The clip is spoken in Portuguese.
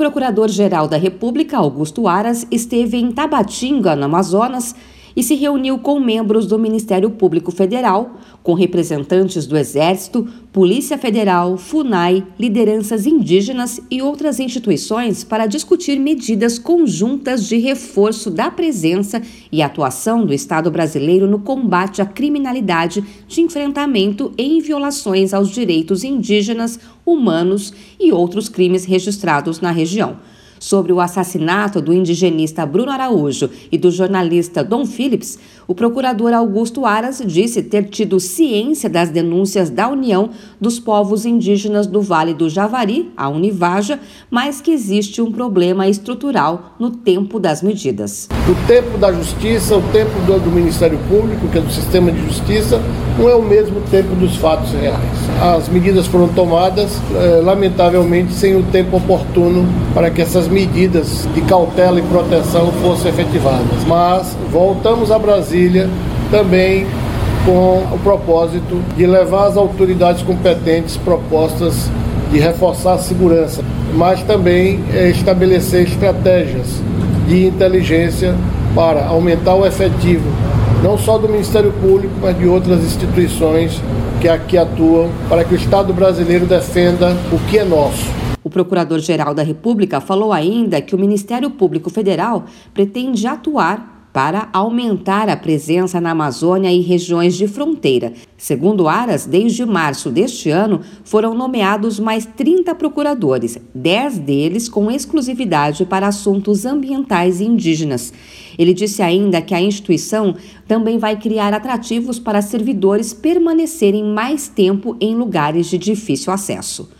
Procurador-Geral da República, Augusto Aras, esteve em Tabatinga, no Amazonas, e se reuniu com membros do Ministério Público Federal, com representantes do Exército, Polícia Federal, FUNAI, lideranças indígenas e outras instituições para discutir medidas conjuntas de reforço da presença e atuação do Estado brasileiro no combate à criminalidade de enfrentamento em violações aos direitos indígenas, humanos e outros crimes registrados na região sobre o assassinato do indigenista Bruno Araújo e do jornalista Dom Phillips, o procurador Augusto Aras disse ter tido ciência das denúncias da União dos Povos Indígenas do Vale do Javari, a Univaja, mas que existe um problema estrutural no tempo das medidas. O tempo da justiça, o tempo do, do Ministério Público, que é do sistema de justiça, não é o mesmo tempo dos fatos reais. As medidas foram tomadas, eh, lamentavelmente, sem o tempo oportuno para que essas medidas de cautela e proteção fossem efetivadas. Mas voltamos a Brasília também com o propósito de levar às autoridades competentes propostas de reforçar a segurança, mas também é, estabelecer estratégias de inteligência para aumentar o efetivo, não só do Ministério Público, mas de outras instituições que aqui atuam, para que o Estado brasileiro defenda o que é nosso. O Procurador-Geral da República falou ainda que o Ministério Público Federal pretende atuar para aumentar a presença na Amazônia e regiões de fronteira. Segundo Aras, desde março deste ano foram nomeados mais 30 procuradores, 10 deles com exclusividade para assuntos ambientais e indígenas. Ele disse ainda que a instituição também vai criar atrativos para servidores permanecerem mais tempo em lugares de difícil acesso.